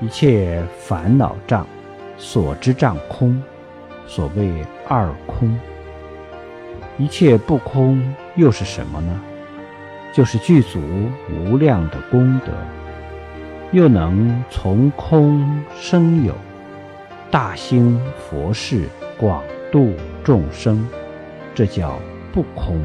一切烦恼障所知障空所谓二空。一切不空又是什么呢？就是具足无量的功德又能从空生有大兴佛事广度众生这叫不空。